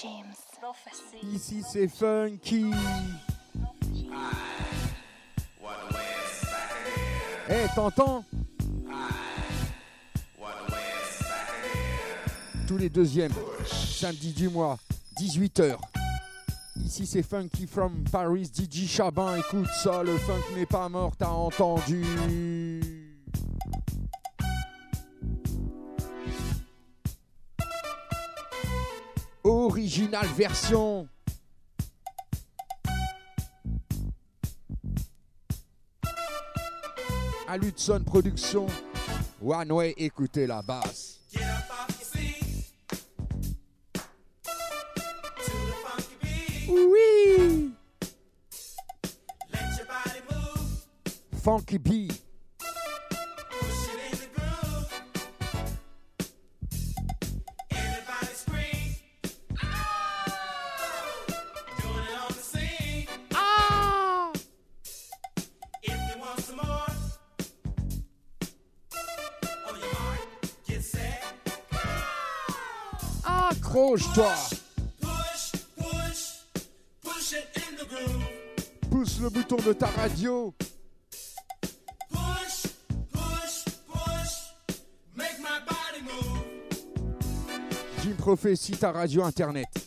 James. Ici c'est funky. Eh, t'entends? Tous les deuxièmes, samedi du mois, 18h. Ici c'est Funky from Paris, DJ Chabin, écoute ça, le funk n'est pas mort, t'as entendu Original version à Lutson Production. One Way, écoutez la basse. Oui. Funky B. Pousse le bouton de ta radio. Jim Prophecy, ta radio internet.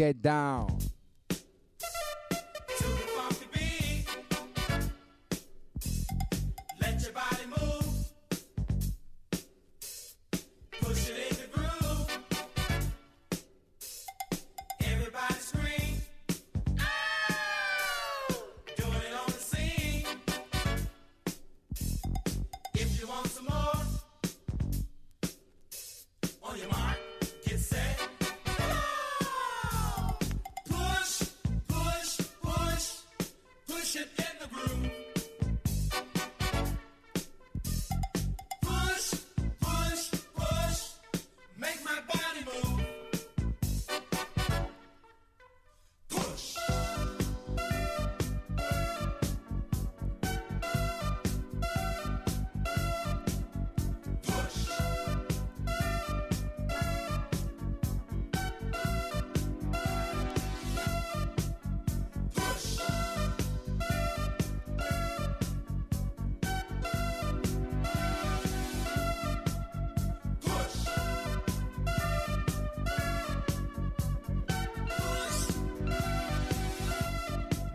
Get down.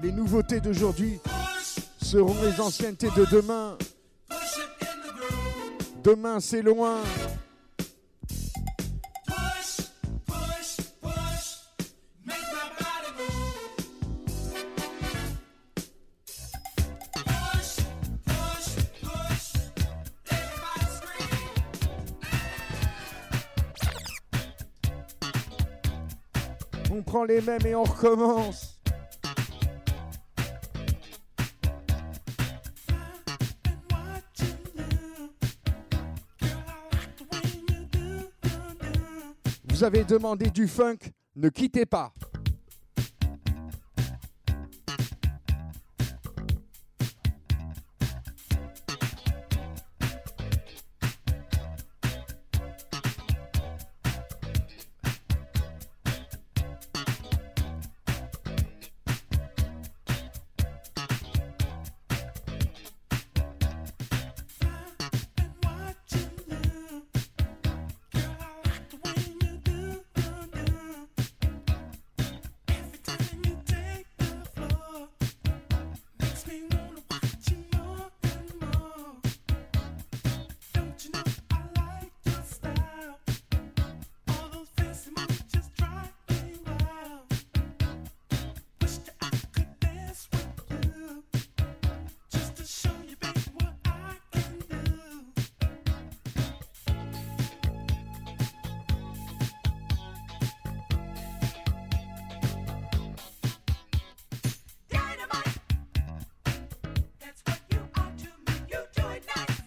Les nouveautés d'aujourd'hui seront les anciennetés de demain. Demain, c'est loin. On prend les mêmes et on recommence. avez demandé du funk, ne quittez pas.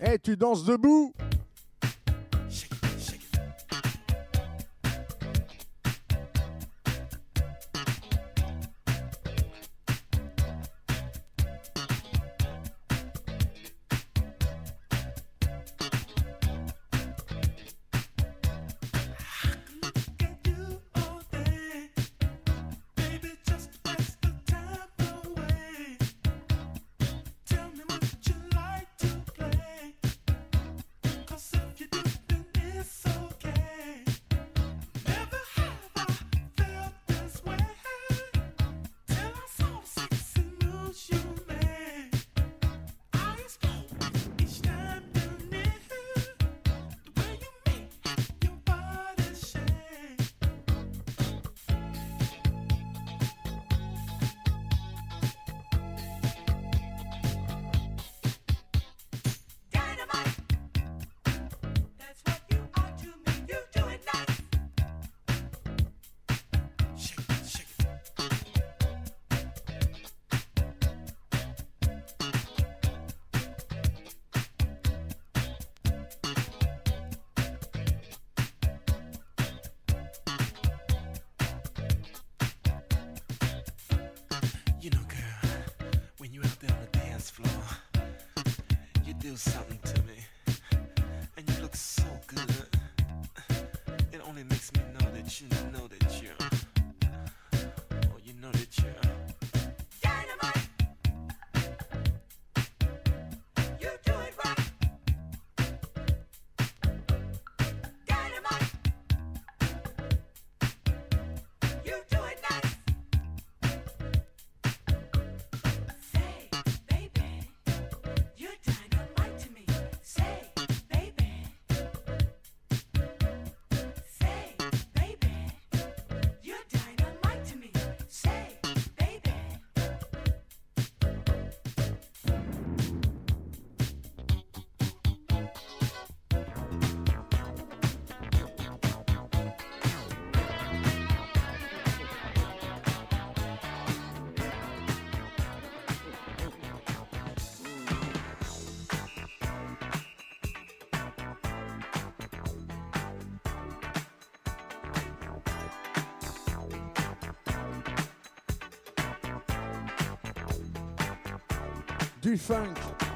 Eh, tu danses debout.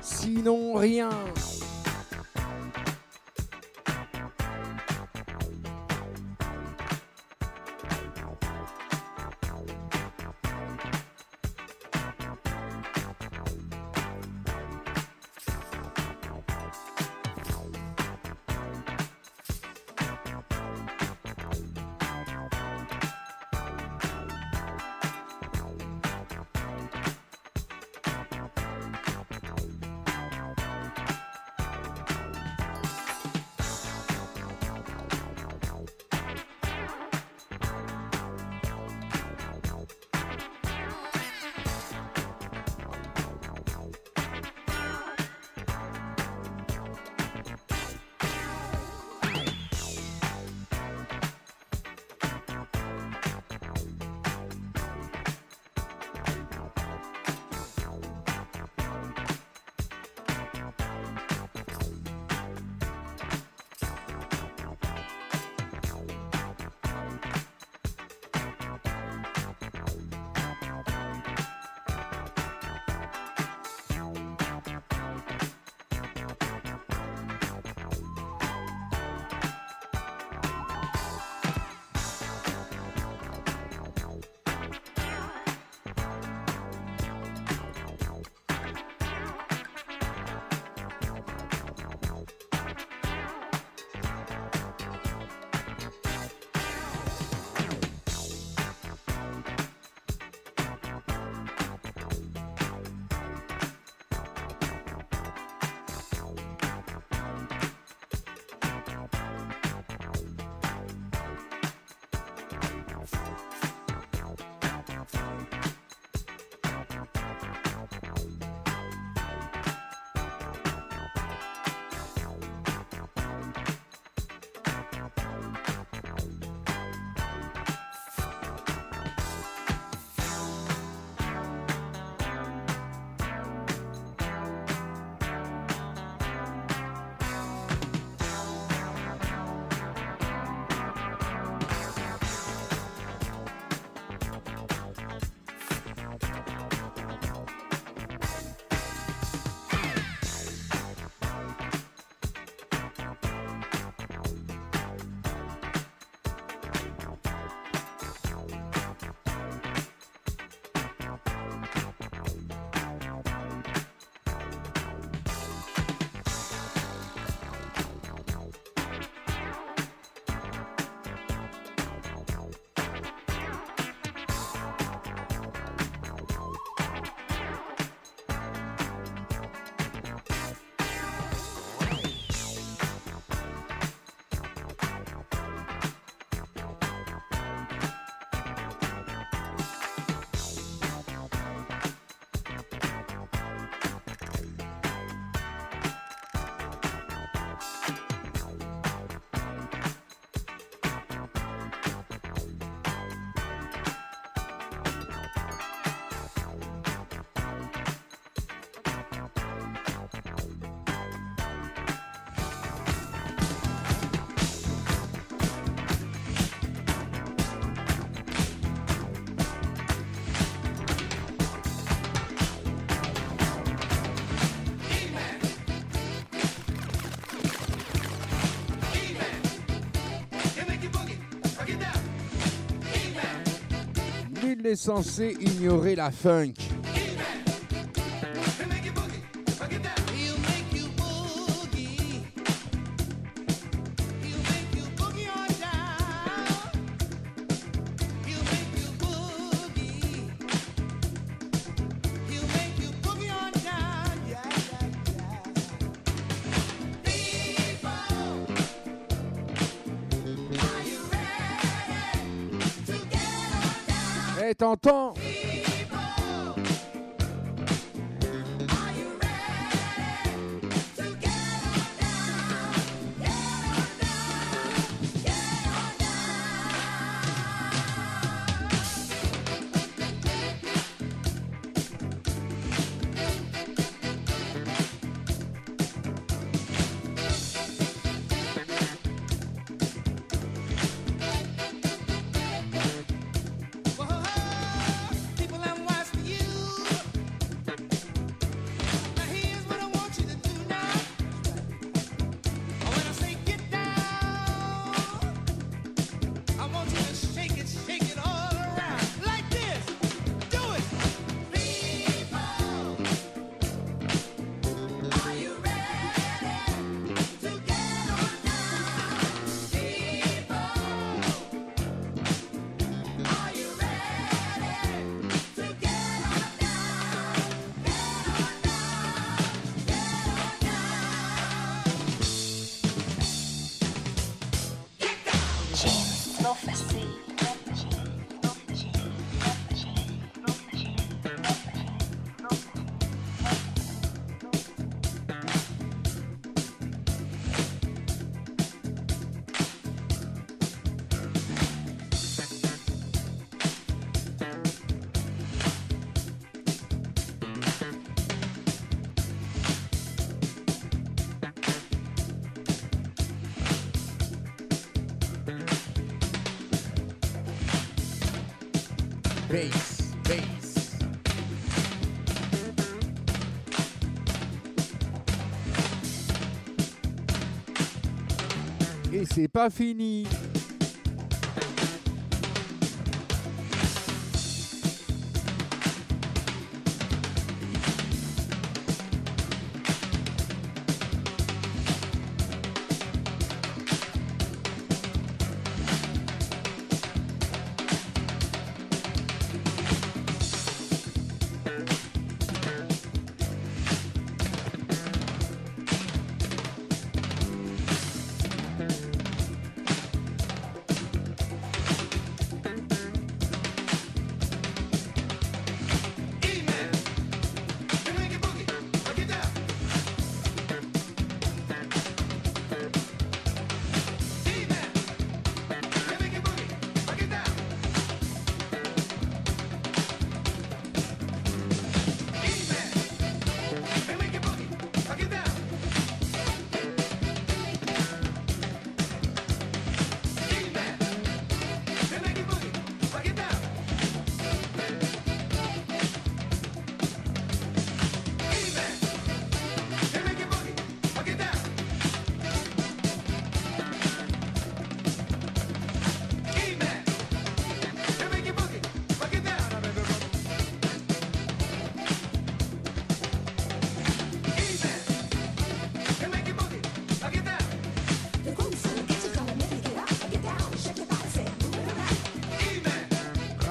sinon rien. censé ignorer la funk. est en temps. Et c'est pas fini.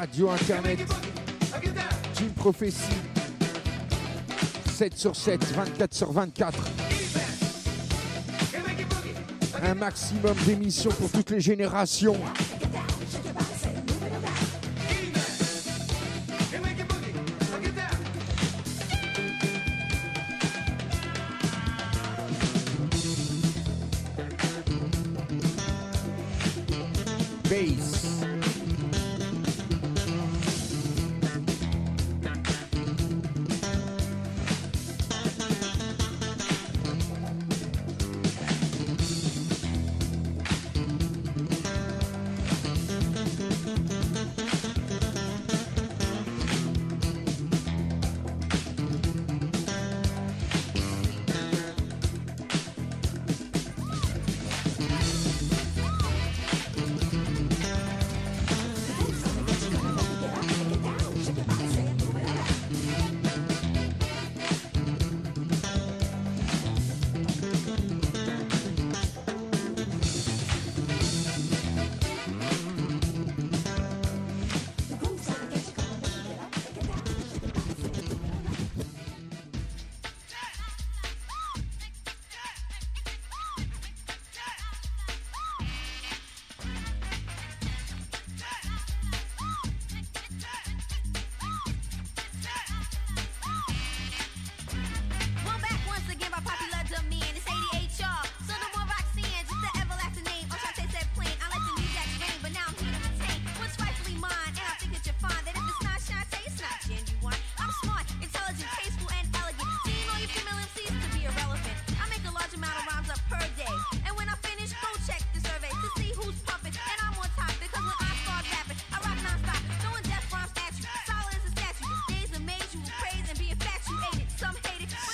radio internet, Team Prophétie, 7 sur 7, 24 sur 24. Un maximum d'émissions pour toutes les générations.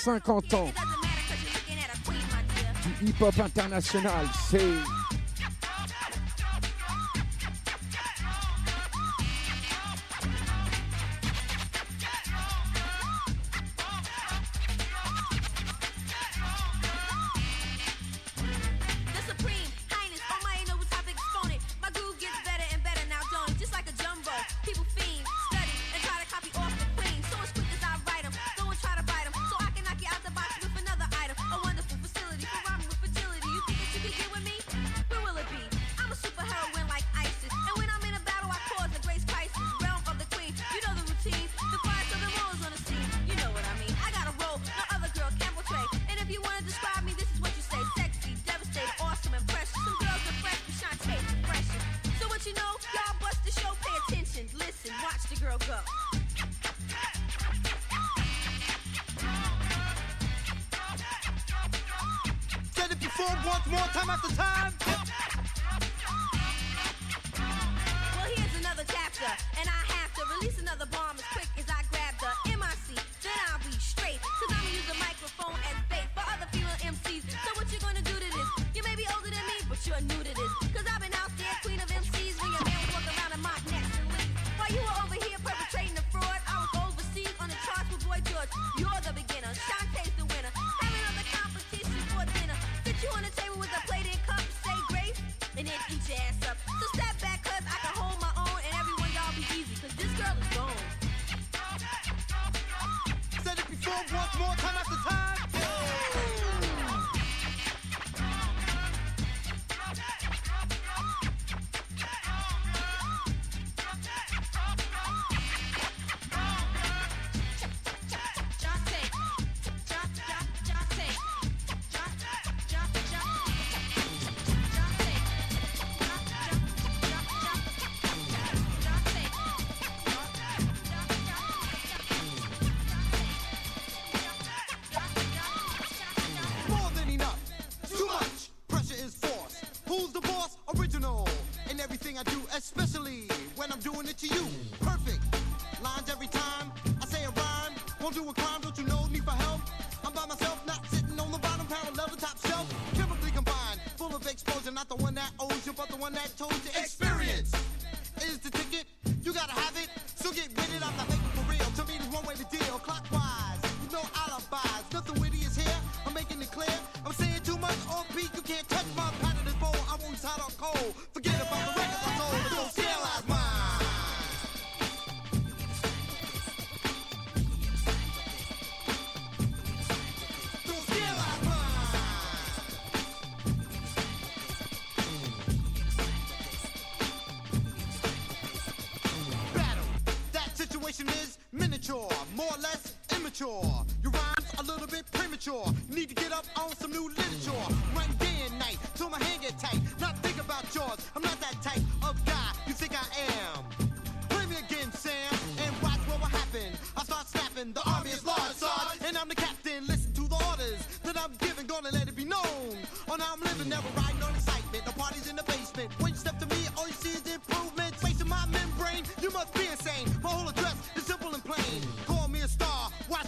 50 ans du hip-hop international. C'est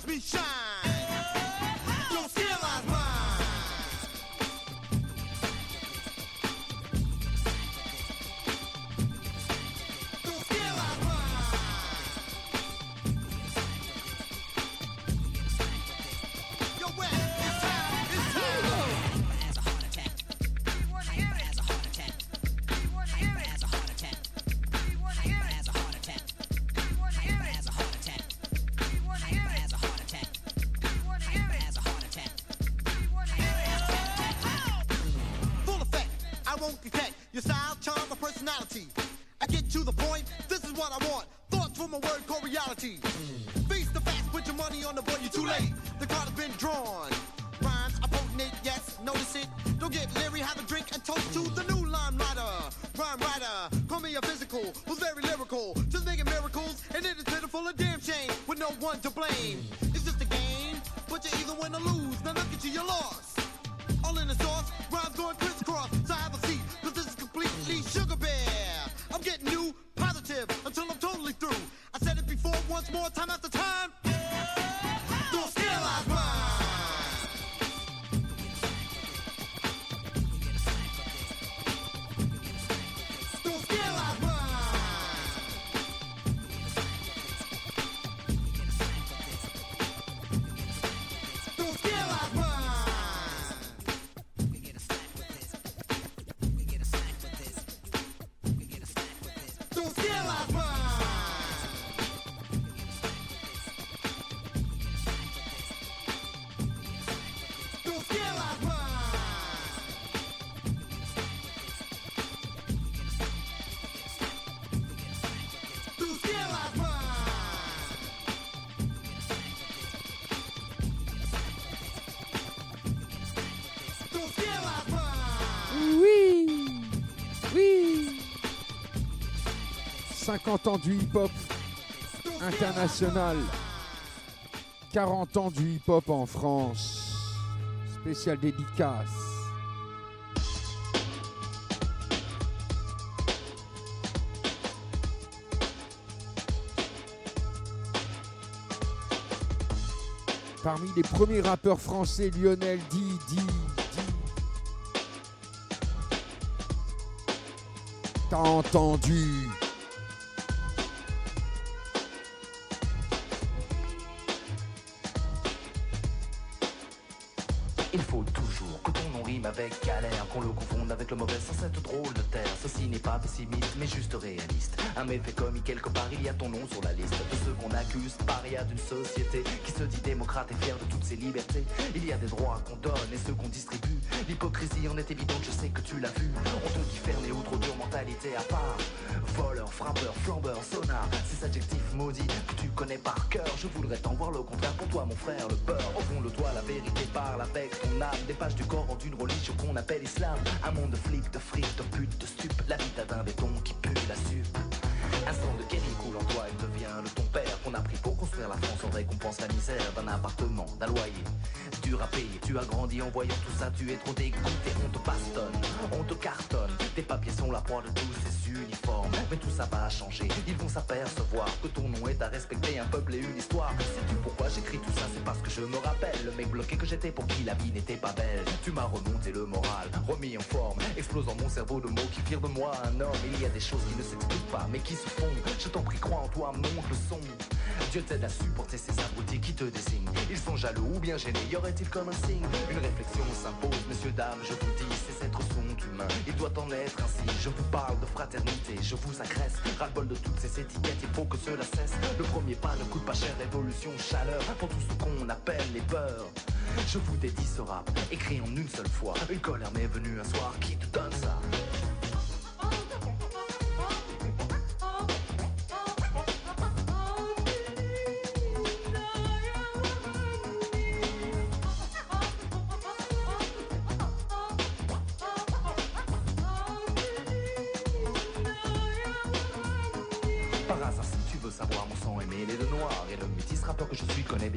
me shine. 50 ans du hip-hop international. 40 ans du hip-hop en France. Spécial dédicace. Parmi les premiers rappeurs français, Lionel D. D. T'as entendu le mauvais sans cette drôle de terre. Ceci n'est pas pessimiste, mais juste réaliste. Un méfait commis quelque part, il y a ton nom sur la liste de ceux qu'on accuse, paria d'une société qui se dit démocrate et fière de toutes ses libertés. Il y a des droits qu'on donne et ceux qu'on distribue. L'hypocrisie en est évidente, je sais que tu l'as vu. On te dit fermé ou trop dur, mentalité à part. Voleur, frappeur, flambeur, sonar, ces adjectifs maudits que tu connais par cœur. Je voudrais t'en voir le contraire pour toi, mon frère, le beurre. Au fond de toi, la vérité parle avec ton âme. Des pages du Coran d'une religion qu'on appelle islam. Un monde de flics, de fric, de putes, de stupes. L'habitat d'un béton qui pue la supe. Un sang de Kenny coule en toi, il devient le ton père qu'on a pris pour construire la France. On récompense la misère d'un appartement, d'un loyer. Tu as grandi en voyant tout ça, tu es trop dégoûté. On te bastonne, on te cartonne. Tes papiers sont la proie de tous ces uniformes. Mais tout ça va changer, ils vont s'apercevoir que ton nom est à respecter un peuple et une histoire. Sais-tu pourquoi j'écris tout ça? C'est parce que je me rappelle le mec bloqué que j'étais pour qui la vie n'était pas belle. Tu m'as remonté le moral, remis en forme, explose dans mon cerveau de mots qui firent de moi un homme. Il y a des choses qui ne s'expliquent pas, mais qui se font. Je t'en prie, crois en toi, monte le son. Dieu t'aide à supporter ces abrutis qui te désignent. Ils sont jaloux ou bien gênés, y aurait-il comme un signe? Une réflexion s'impose, messieurs, dames, je vous dis, ces êtres sont humains. Il doit en être ainsi. Je vous parle de fraternité, je vous agresse. Ras-le-bol de toutes ces étiquettes, il faut que cela cesse. Le premier pas ne coûte pas cher, révolution, chaleur. Pour tout ce qu'on appelle les peurs. Je vous dédie ce rap, écrit en une seule fois. Une colère m'est venue un soir qui te donne ça.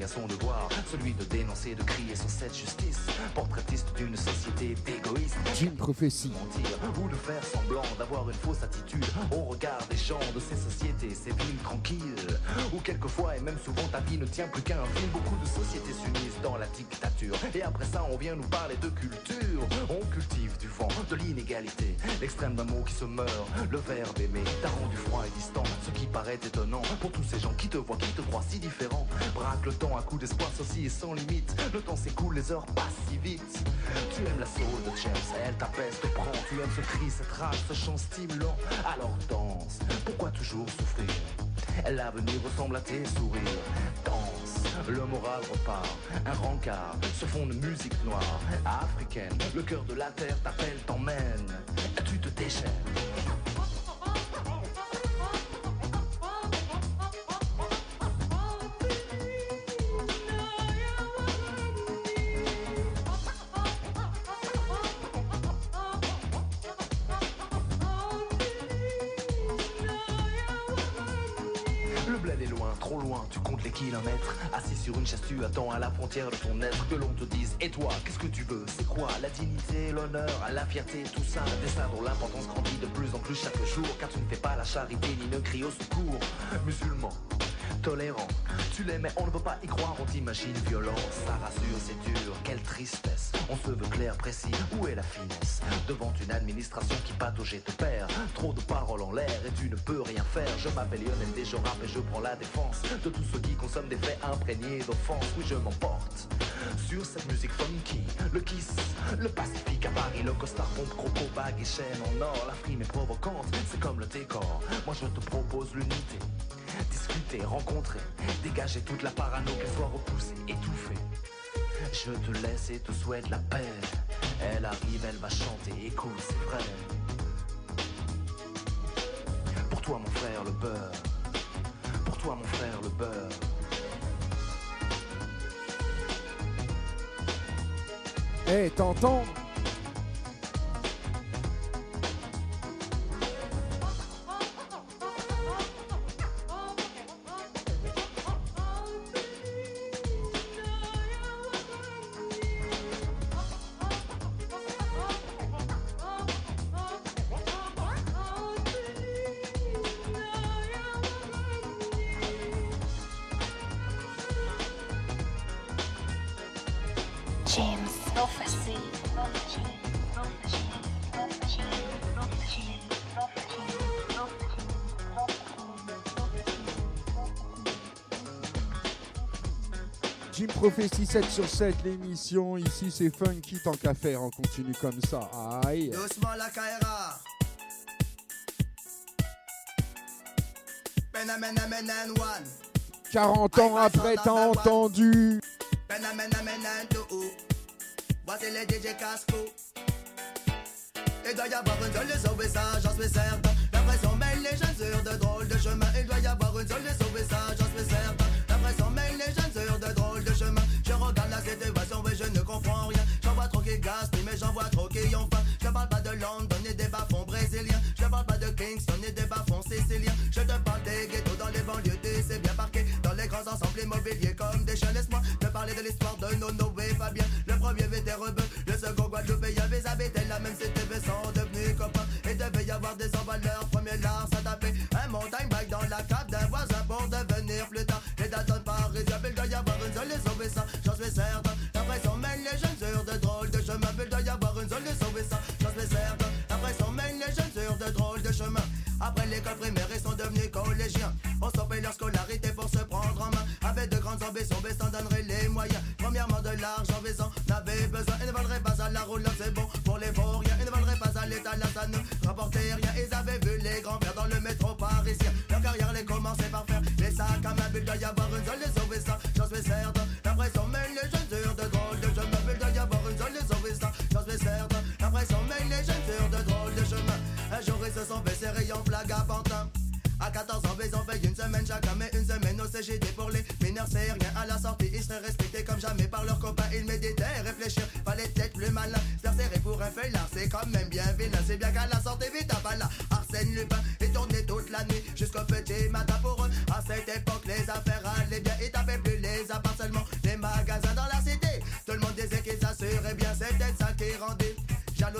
Bien son devoir. Celui de dénoncer, de crier sur cette justice. Portraitiste d'une société d'égoïstes. Jim Prophecy. mentir ou de faire semblant d'avoir une fausse attitude au regard des gens de ces sociétés, ces villes tranquilles où quelquefois et même souvent ta vie ne tient plus qu'à un film. Beaucoup de sociétés s'unissent dans la dictature et après ça on vient nous parler de culture. On cultive du vent, de l'inégalité, l'extrême d'un mot qui se meurt. Le verbe aimer t'a rendu froid et distant, ce qui paraît étonnant pour tous ces gens qui te voient, qui te croient si différent. Braque le temps à coup d'espoir, ceci est sans limite. Le temps s'écoule, les heures passent si vite. Tu aimes la soul de James, elle t'apaise, te prend. Tu aimes ce cri, cette rage, ce chant stimulant. Alors danse, pourquoi toujours souffrir? L'avenir ressemble à tes sourires. Danse, le moral repart. Un rencard se fond de musique noire, africaine. Le cœur de la terre t'appelle, t'emmène. Tu te déchaînes. De ton être que l'on te dise Et toi, qu'est-ce que tu veux? C'est quoi? La dignité, l'honneur, la fierté, tout ça. Destin dont l'importance grandit de plus en plus chaque jour. Car tu ne fais pas la charité ni ne crie au secours. Musulman. Tolérant, tu mais on ne veut pas y croire, on t'imagine violent, ça rassure, c'est dur, quelle tristesse, on se veut clair, précis, où est la finesse? Devant une administration qui patauge et te perd, trop de paroles en l'air et tu ne peux rien faire, je m'appelle Lionel D, je rappe et je prends la défense de tous ceux qui consomment des faits imprégnés d'offense, oui je m'emporte sur cette musique funky, le kiss, le pacifique à Paris, le costard pompe, croco, bague et chaîne en or, la frime est provocante, c'est comme le décor, moi je te propose l'unité discuter, rencontrer, dégager toute la parano, qu'elle soit repoussée, étouffée. Je te laisse et te souhaite la paix. Elle arrive, elle va chanter, écoute, c'est vrai. Pour toi, mon frère, le beurre. Pour toi, mon frère, le beurre. Eh, t'entends? Jim Prophecy 7 sur 7, l'émission. Ici, c'est funky tant qu'à faire. On continue comme ça. Aïe. Doucement la Kaira. Penamenamenan one. 40 ans après, t'as entendu. Penamenamenan two. Voici les DJ Casco. Il doit y avoir une seule sauver ça, j'en suis certain. La pression mêle les jeunes sur de drôles de chemin. Il doit y avoir une seule sauver ça, j'en suis certain. La pression mêle les jeunes sur de drôles de chemin. Je regarde la situation, mais je ne comprends rien. J'en vois trop qui gaspillent, et sauver ça, j'en suis certain. La pression mène les jeunes sur de drôles de chemins. Il doit y avoir une seule sauver ça, j'en suis certain. La pression mène les jeunes sur de drôles de chemins. Un jour, ils se sont baissés rayons flag à Pantin. À 14 ans, ils ont fait une semaine chacun, mais une semaine au CGT pour les mineurs, c'est rien. À la sortie, ils seraient respectés comme jamais par leurs copains. Ils méditaient, réfléchir, fallait être plus malin. Se serrer pour un félin, c'est quand même bien vilain. C'est bien qu'à la sortie, vite, à. Arsène Lupin,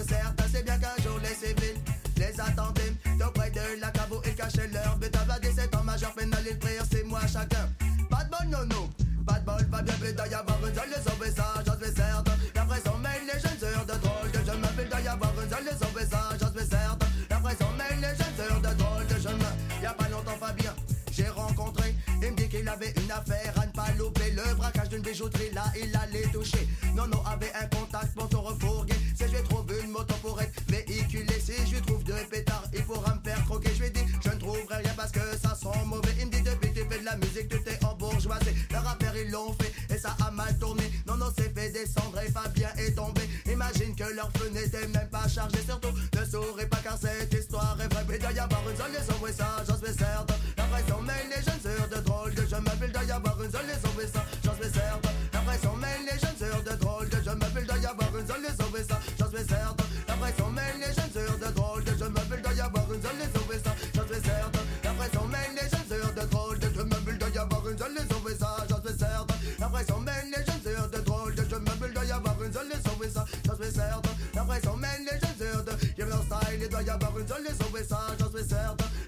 Certains, c'est bien qu'un jour les civils les attendaient auprès de la cave ils cachaient leur but. À 17 ans majeur pénal, ils prirent six mois chacun. Pas de bol, non, non. Pas de bol, pas bien, mais doit y avoir une seule les sauver ça, j'en suis certain. La pression mêle les jeunes sur de drôles de jeunes il doit y avoir une seule les sauver ça, j'en suis certain. La pression mêle les jeunes sur de drôles de jeunes Y a pas longtemps, Fabien, j'ai rencontré. Il me dit qu'il avait une affaire à ne pas louper. Le braquage d'une bijouterie, là, il allait que leur feu n'était même pas chargé. Surtout, ne souris pas car cette histoire est vraie. Il doit y avoir une seule et sauver ça, j'en suis certain. La pression mêle les jeunes sur de drôles de chemins. Il doit y avoir une seule et y une ça, j'en suis.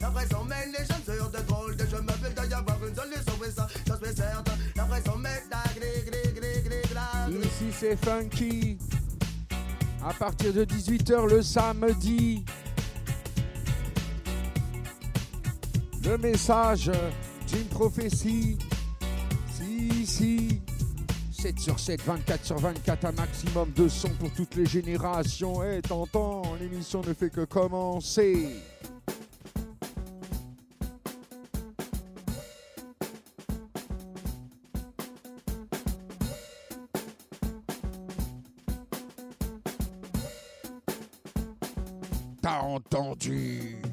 La les jeunes de drôles de. Il doit y avoir une et ça, j'en suis certain. La pression mêle la gris gris gris gris gris. Ici, c'est funky. À partir de 18h le samedi. Le message Jim Prophecy. Si, si. 7 sur 7, 24 sur 24, un maximum de son pour toutes les générations. Eh, t'entends, l'émission ne fait que commencer. T'as entendu?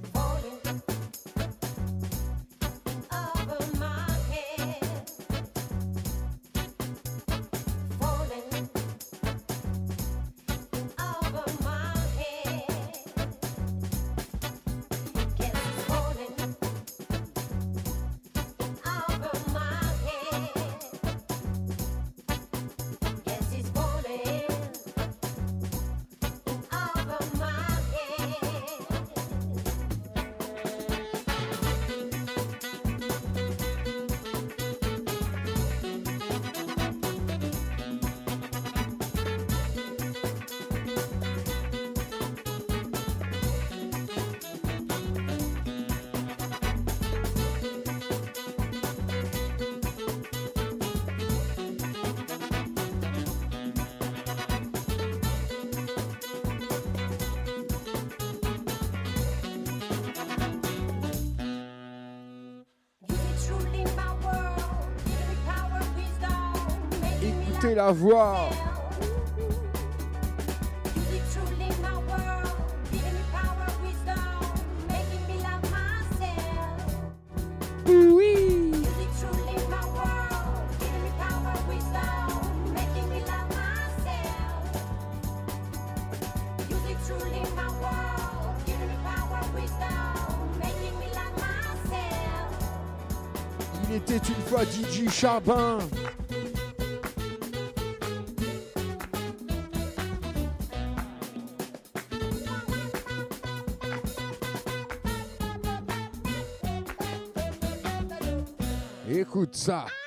Making me love myself. Il était une fois DJ Charbin. Ça.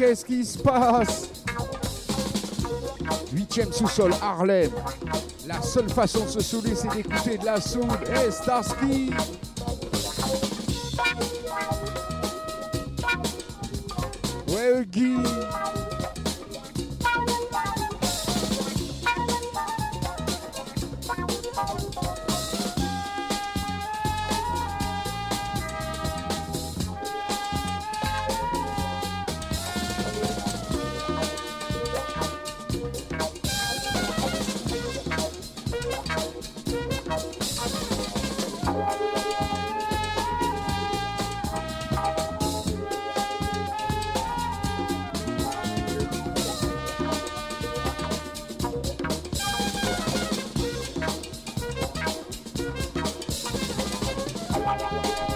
Qu'est-ce qui se passe? Huitième sous-sol Harlem. La seule façon de se saouler, c'est d'écouter de la soul. Hey Starsky Ouais, Guy Bye.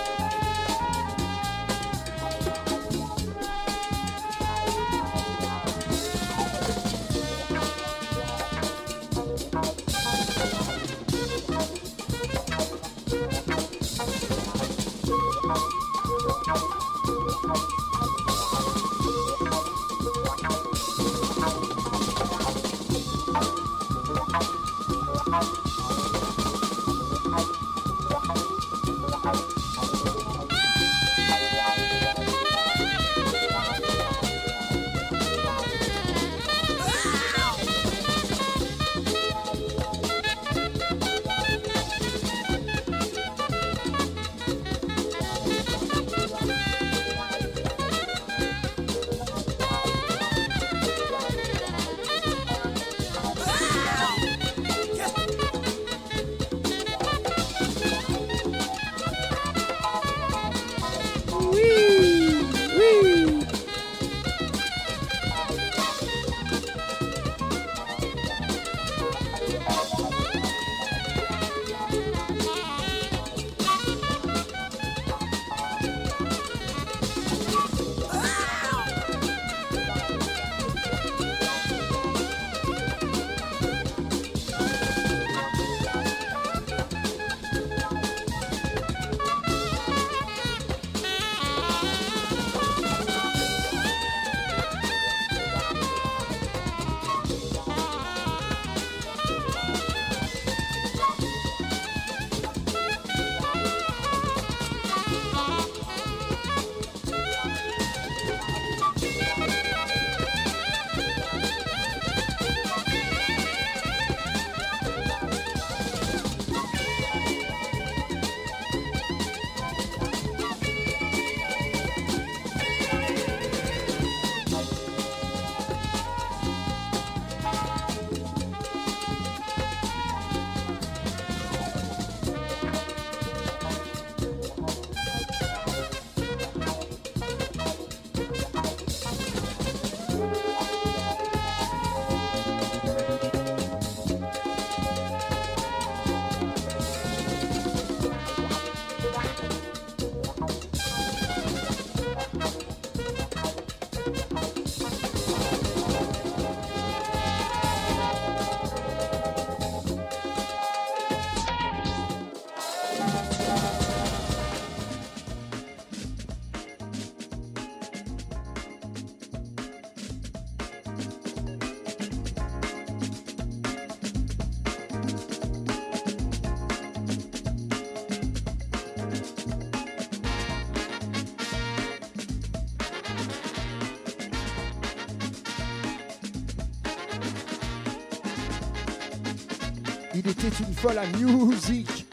Il était une fois la musique.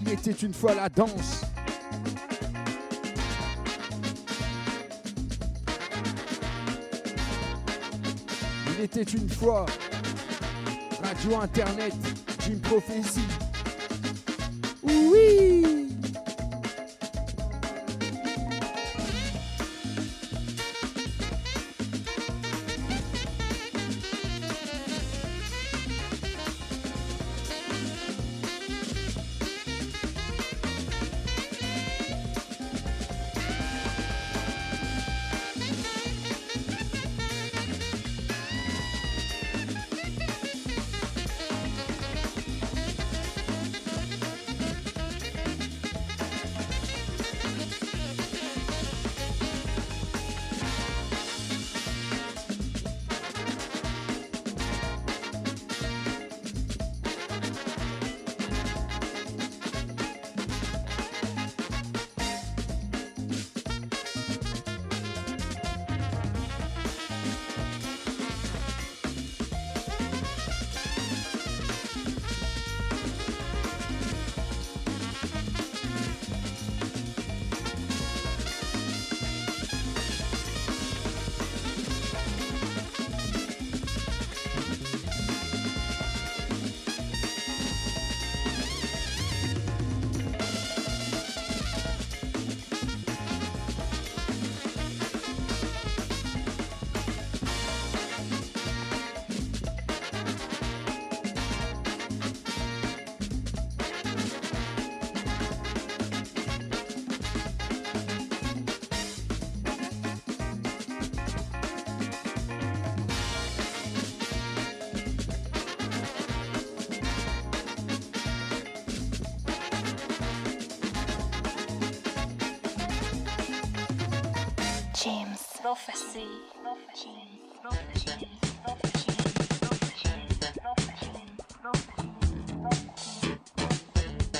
Il était une fois la danse. Il était une fois radio internet, Jim Prophecy.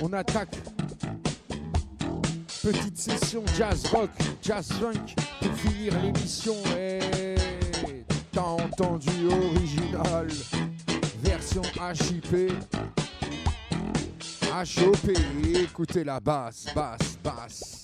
On attaque. Petite session jazz rock, jazz funk pour finir l'émission. Et t'as entendu original, version HIP, HOP. Écoutez la basse, basse, basse.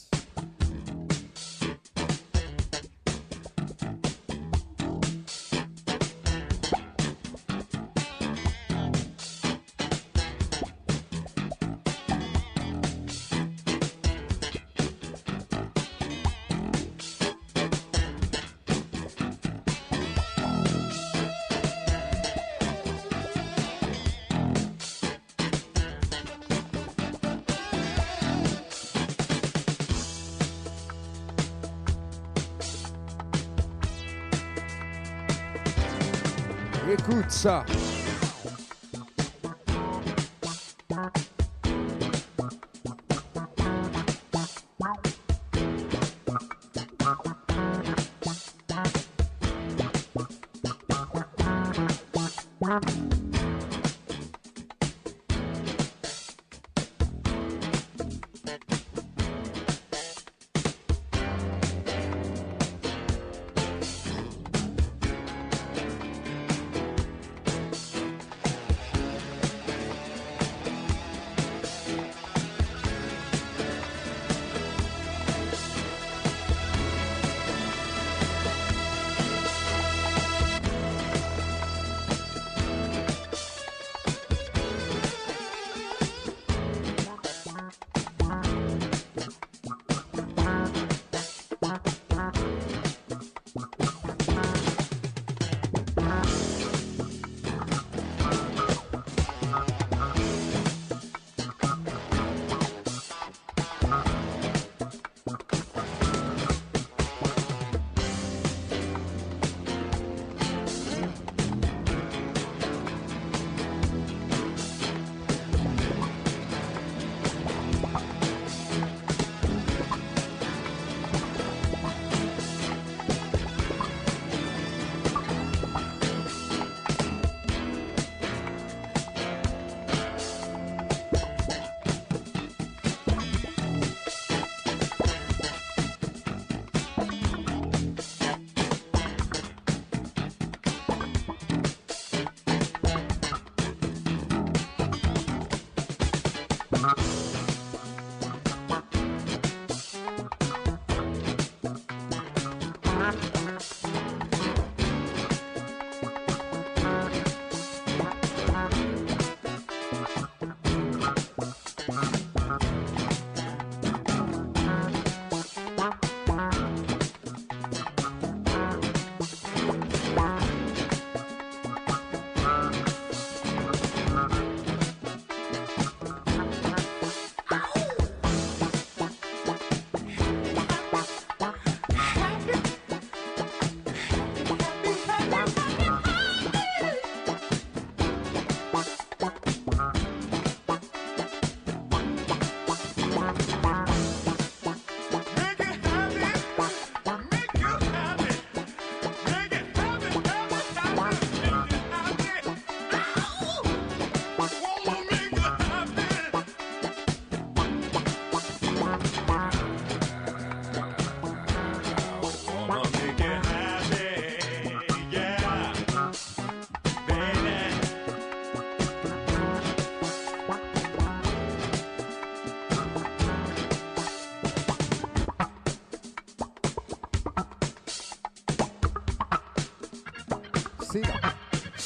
Ça.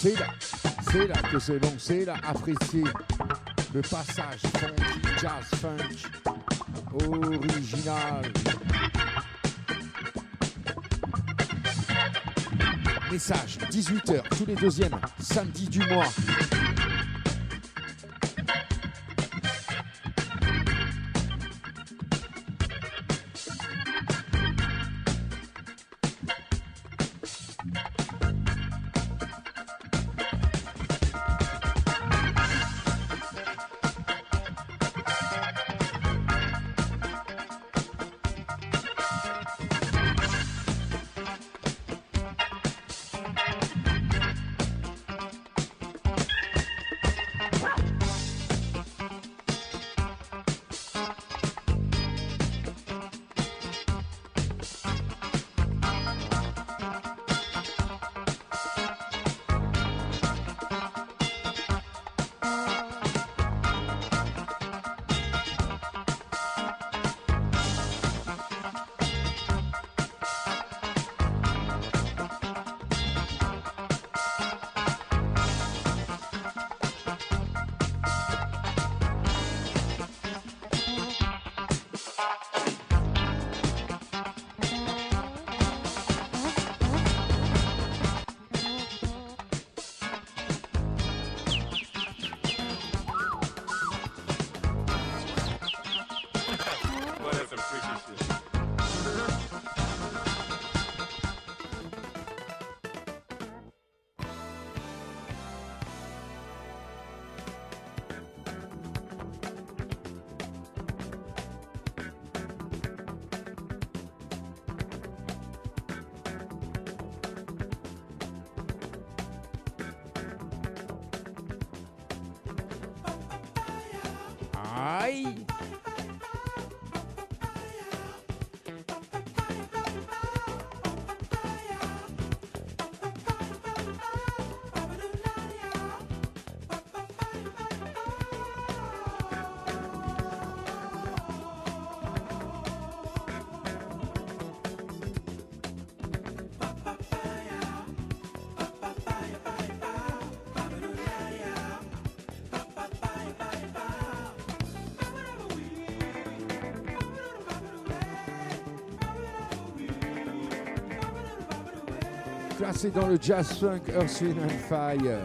C'est là, c'est là que c'est bon, c'est là, apprécier le passage funky, jazz, funk, original. Message, 18h, tous les deuxièmes samedis du mois. Classé dans le jazz funk Earth, Wind and Fire.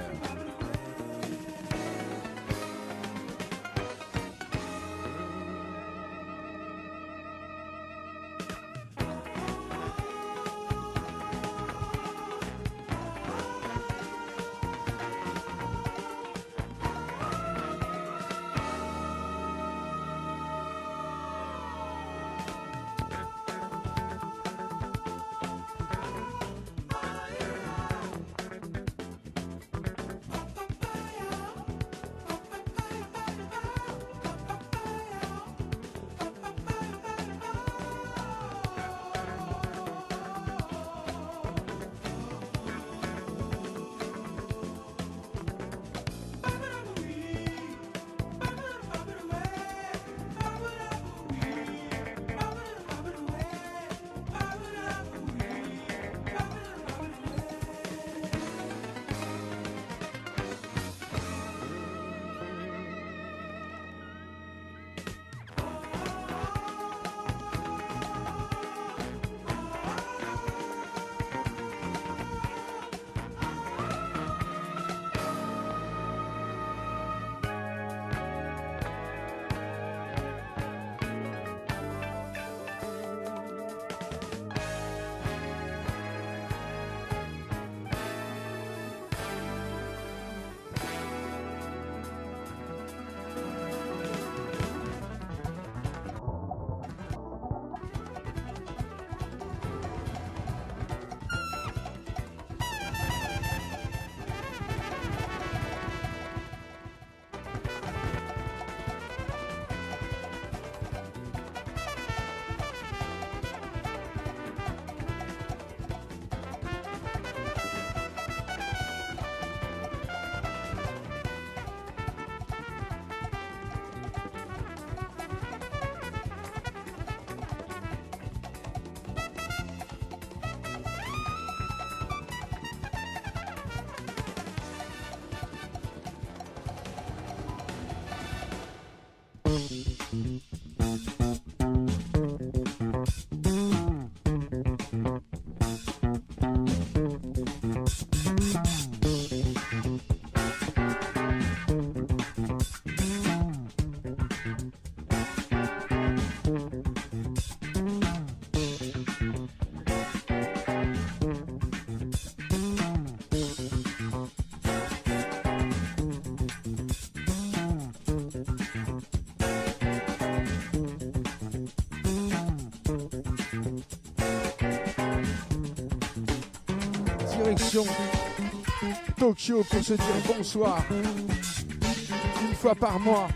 Tokyo pour se dire bonsoir. Une fois par mois.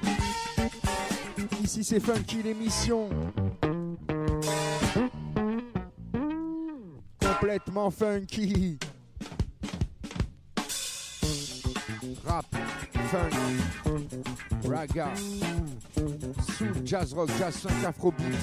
Ici c'est Funky l'émission. Complètement funky. Rap, funk, raga, soul, jazz rock, jazz funk, afrobeat.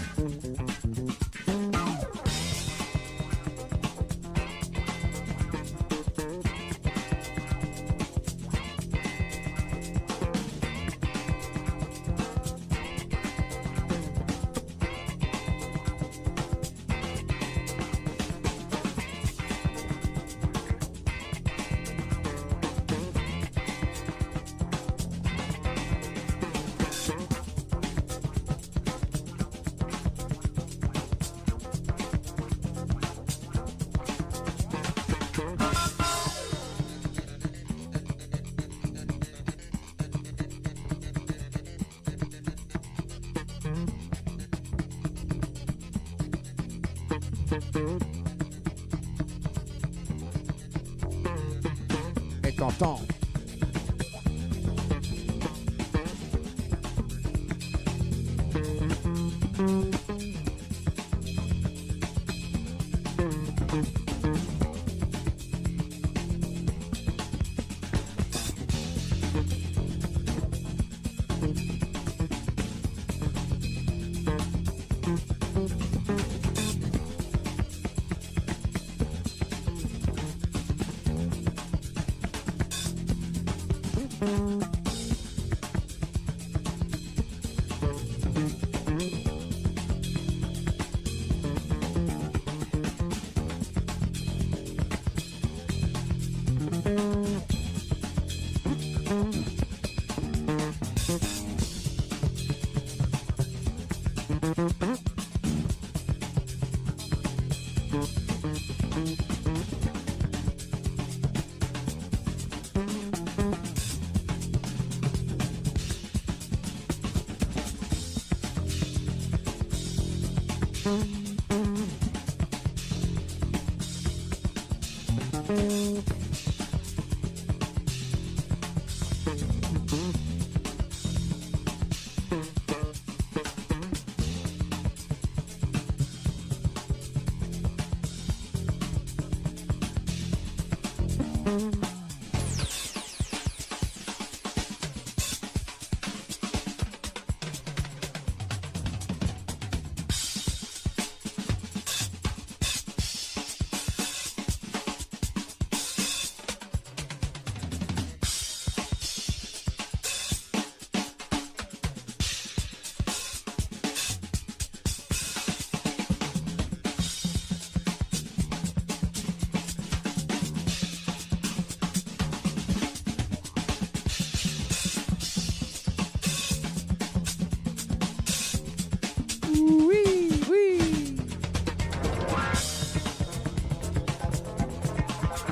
Oui, oui.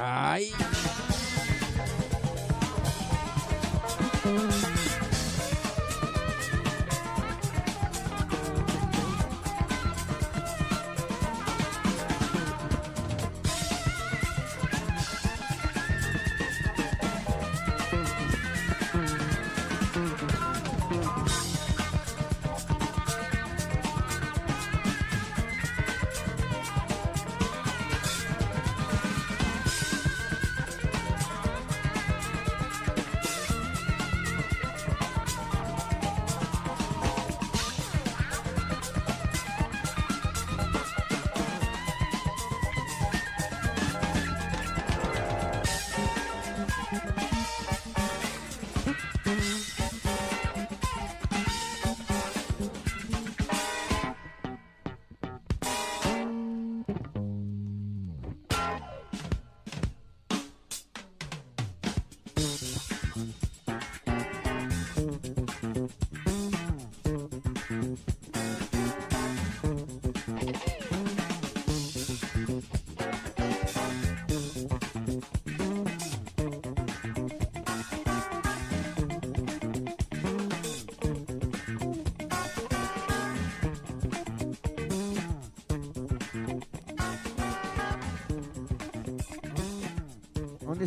Aïe.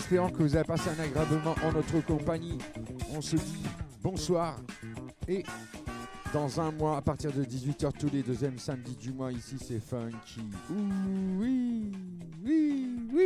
Espérant que vous avez passé un agréable moment en notre compagnie. On se dit bonsoir et dans un mois à partir de 18h tous les deuxièmes samedis du mois ici c'est funky. Ouh.